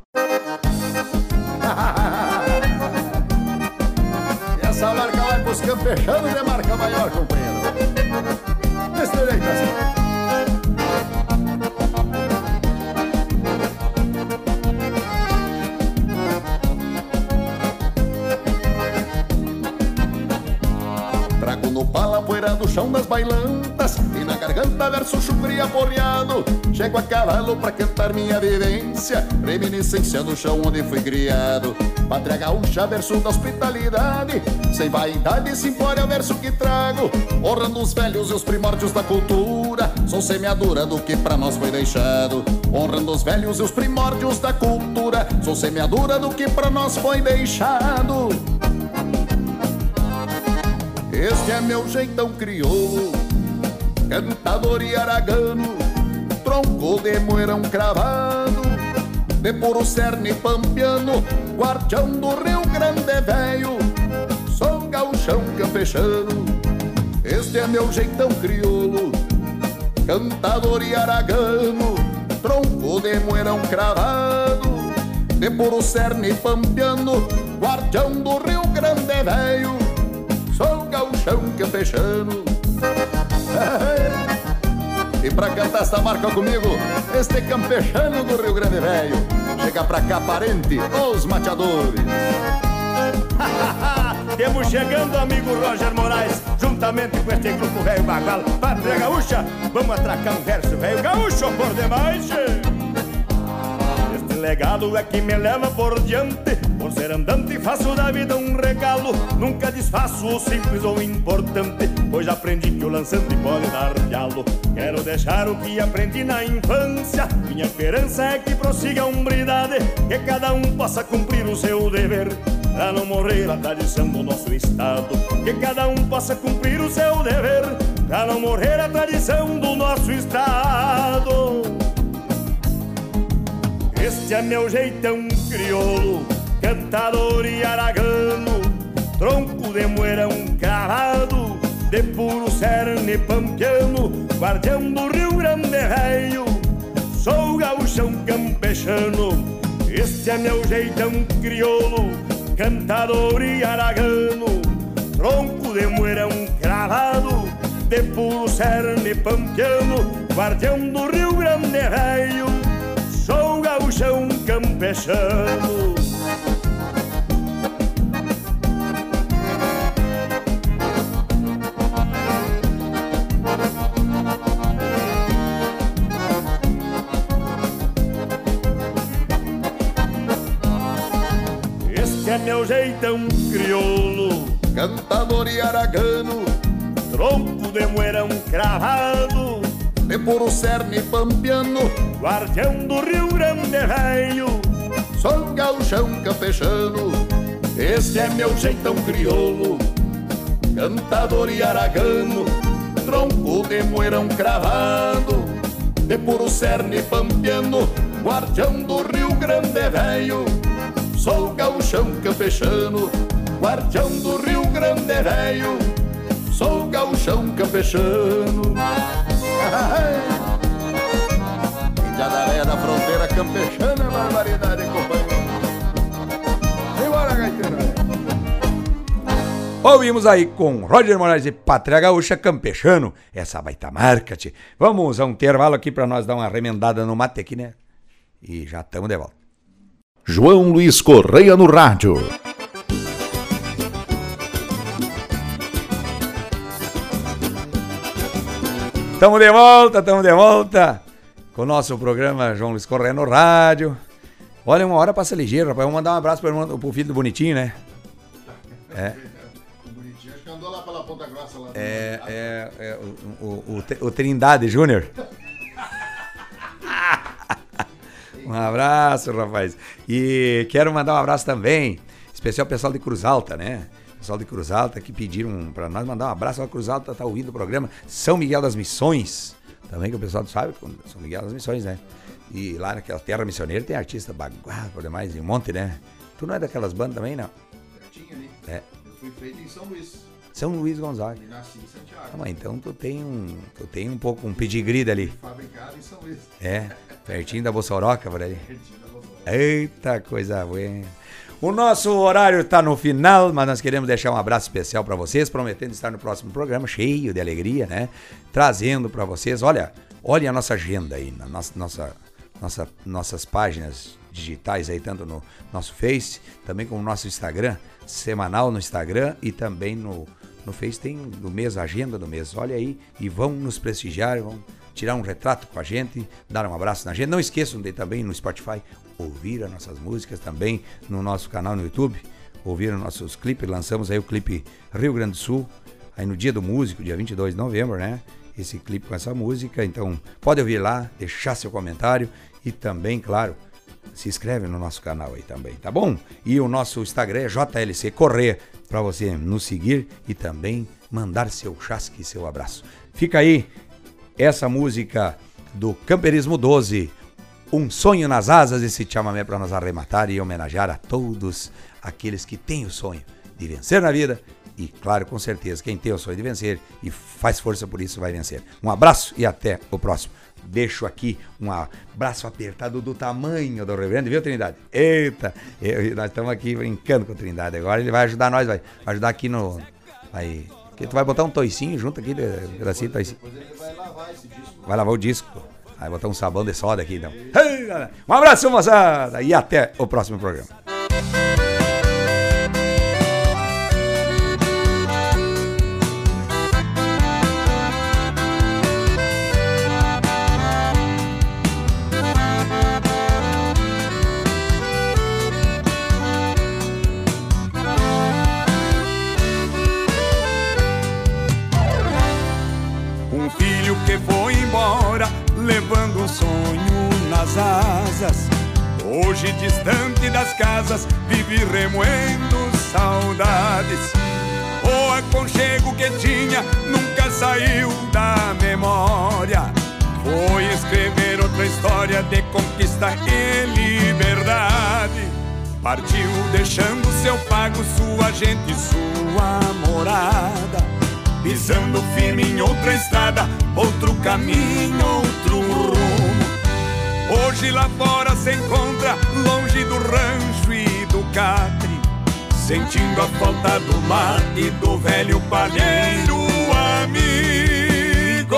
Chego a cavalo pra cantar minha vivência. Reminiscência do chão onde fui criado. Pátria gaúcha, verso da hospitalidade. Sem vaidade, simpória, verso que trago. Honrando os velhos e os primórdios da cultura. Sou semeadura do que pra nós foi deixado. Honrando os velhos e os primórdios da cultura. Sou semeadura do que pra nós foi deixado. Este é meu jeitão crioulo, cantador e aragano, tronco de moerão cravado, de puro cerne pampiano, guardião do Rio Grande Velho, sou gauchão campechano. Este é meu jeitão crioulo, cantador e aragano, tronco de moerão cravado, de puro cerne pampiano, guardião do Rio Grande Velho sou gauchão campechano. E pra cantar essa marca comigo, este campechano do Rio Grande Velho. Chega pra cá, parente, os mateadores. Temos chegando, amigo Roger Moraes, juntamente com este grupo velho bagual, Pátria Gaúcha, vamos atracar um verso velho gaúcho por demais. Este legado é que me leva por diante, por ser andante faço da vida um regalo, nunca desfaço o simples ou importante, pois aprendi que o lançante pode dar dialo. Quero deixar o que aprendi na infância, minha esperança é que prossiga a umbridade, que cada um possa cumprir o seu dever. Pra não morrer a tradição do nosso estado. Que cada um possa cumprir o seu dever. Pra não morrer a tradição do nosso estado. Este é meu jeitão crioulo Cantador e aragano Tronco de moerão cravado De puro cerne pampiano Guardião do Rio Grande Velho. Sou gauchão campechano Este é meu jeitão crioulo. Cantador e aragano Tronco de moerão cravado De puro cerne pampiano Guardião do Rio Grande Velho. Sou gauchão campechano Este é meu jeitão crioulo. Cantador e aragano, Tronco de moerão cravado. de puro cerne pampiano, Guardião do Rio Grande Velho. Sou gauchão campechano. Este é meu jeitão crioulo, cantador e aragano, tronco de moerão cravado, de puro cerne pampiano, guardião do Rio Grande Velho. Sou gauchão campechano, guardião do Rio Grande Velho. Sou gauchão campechano. Índia da areia da fronteira campechana, barbaridade, companheiro. Simbora, gaiteiro. Ouvimos aí com Roger Moraes e Pátria Gaúcha Campechano, essa baita marca, tchê. Vamos a um intervalo aqui pra nós dar uma remendada no mate aqui, né? E já estamos de volta. João Luiz Correia no Rádio. Tamo de volta, tamo de volta com o nosso programa João Luiz Correia no rádio. Olha, uma hora passa ligeiro, rapaz. Vamos mandar um abraço pro, irmão, pro filho do Bonitinho, né? É, Bonitinho, acho que andou lá pela Ponta Grossa lá. é, é, é o, o, o, o Trindade Júnior. Um abraço, rapaz. E quero mandar um abraço também, especial pessoal de Cruz Alta, né? Pessoal de Cruz Alta que pediram para nós mandar um abraço. A Cruz Alta tá ouvindo o programa São Miguel das Missões. Também que o pessoal sabe, São Miguel das Missões, né? E lá naquela terra missioneira tem artista baguado por demais, e um monte, né? Tu não é daquelas bandas também, não? Pertinho ali. É. Eu fui feito em São Luís. São Luís Gonzaga. E nasci em Santiago. Ah, mas então tu tem um, tu tem um pouco um pedigree dali. Fabricado em São Luís. É, pertinho da Bossoroca por Bolsonaro. Eita, coisa boa. O nosso horário está no final, mas nós queremos deixar um abraço especial para vocês, prometendo estar no próximo programa, cheio de alegria, né? Trazendo para vocês, olha, olha a nossa agenda aí, na nossa, nossa, nossa, nossas páginas digitais aí, tanto no nosso Face, também como no nosso Instagram, semanal no Instagram e também no, no Face tem do mês, a agenda do mês. Olha aí e vão nos prestigiar, vão tirar um retrato com a gente, dar um abraço na gente. Não esqueçam de também no Spotify ouvir as nossas músicas também no nosso canal no YouTube, ouvir os nossos clipes. Lançamos aí o clipe Rio Grande do Sul, aí no dia do músico, dia 22 de novembro, né? Esse clipe com essa música. Então, pode ouvir lá, deixar seu comentário e também, claro, se inscreve no nosso canal aí também, tá bom? E o nosso Instagram é JLC Correia para você nos seguir e também mandar seu chasque, seu abraço. Fica aí essa música do Camperismo 12, Um Sonho nas Asas, esse chamamé para nós arrematar e homenagear a todos aqueles que têm o sonho de vencer na vida e, claro, com certeza, quem tem o sonho de vencer e faz força por isso vai vencer. Um abraço e até o próximo. Deixo aqui um abraço apertado do tamanho do reverendo, viu, Trindade? Eita, eu- nós estamos aqui brincando com o Trindade. Agora ele vai ajudar nós, vai, vai ajudar aqui no. Vai, que tu vai botar um toicinho junto aqui, de- um pedacinho de toicinho. Depois ele vai lavar esse disco. Vai lavar o disco. Vai botar um sabão de soda aqui, então. Um abraço, moçada, e até o próximo programa. Asas. Hoje, distante das casas, vive remoendo saudades. O aconchego que tinha nunca saiu da memória. Foi escrever outra história de conquista e liberdade. Partiu deixando seu pago, sua gente, sua morada. Pisando firme em outra estrada, outro caminho, outro rumo. Hoje lá fora se encontra, longe do rancho e do catre, sentindo a falta do mar e do velho palheiro amigo.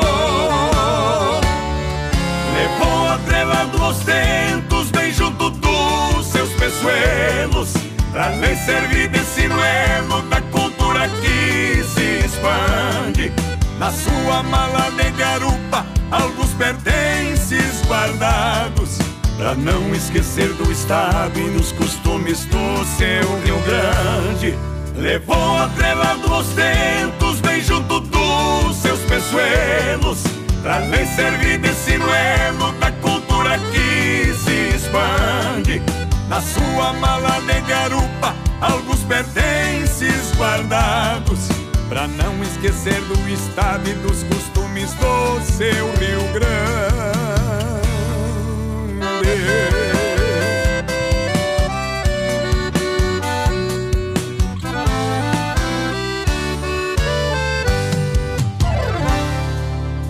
Levou a trela dos tentos bem junto dos seus peçoelos, pra lhe servir de sinuelo da cultura que se expande. Na sua mala de garupa, alguns pertences guardados, pra não esquecer do estado e nos costumes do seu Rio Grande. Levou a trela dos tentos bem junto dos seus peçoelos, pra lhe servir de sinuelo da cultura que se expande. Na sua mala de garupa, alguns pertences guardados, pra não esquecer do estado e dos costumes do seu Rio Grande.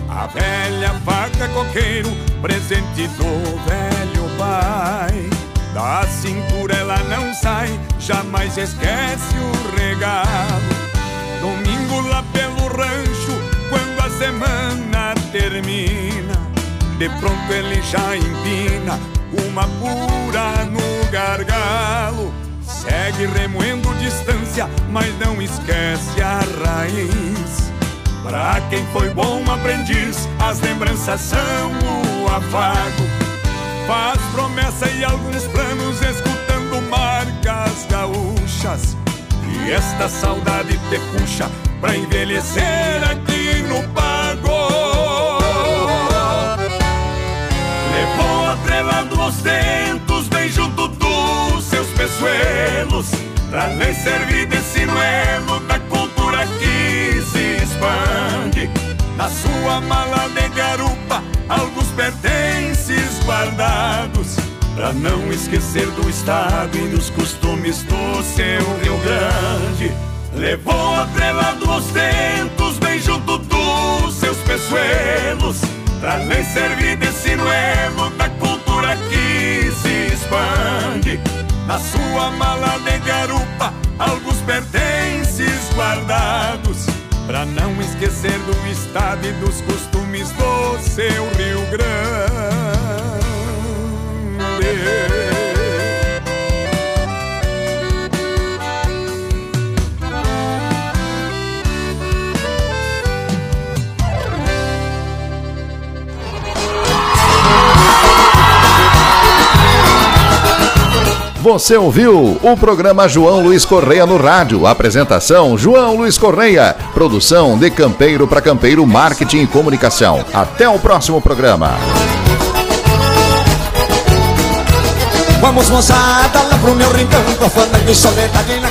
A velha faca coqueiro, presente do velho pai. Da cintura ela não sai, jamais esquece o regalo. Lá pelo rancho, quando a semana termina, de pronto ele já empina uma pura no gargalo. Segue remoendo distância, mas não esquece a raiz. Pra quem foi bom aprendiz, as lembranças são o afago. Faz promessa e alguns planos, escutando marcas gaúchas. E esta saudade te puxa pra envelhecer aqui no pago. Levou atrelado aos dentos, bem junto dos seus peçoelos, pra lhe servir de sinuelo da cultura que se expande. Na sua mala de garupa, alguns pertences guardados, pra não esquecer do estado e dos costumes do seu Rio Grande. Levou atrelado aos dentos, bem junto dos seus peçoelos, pra lhe servir de sinuelo da cultura que se expande. Na sua mala de garupa, alguns pertences guardados, pra não esquecer do estado e dos costumes do seu Rio Grande. Você ouviu o programa João Luiz Correia no rádio. Apresentação João Luiz Correia. Produção de Campeiro para Campeiro Marketing e Comunicação. Até o próximo programa. Vamos moçada lá pro meu rincão Com a fanda de soledade na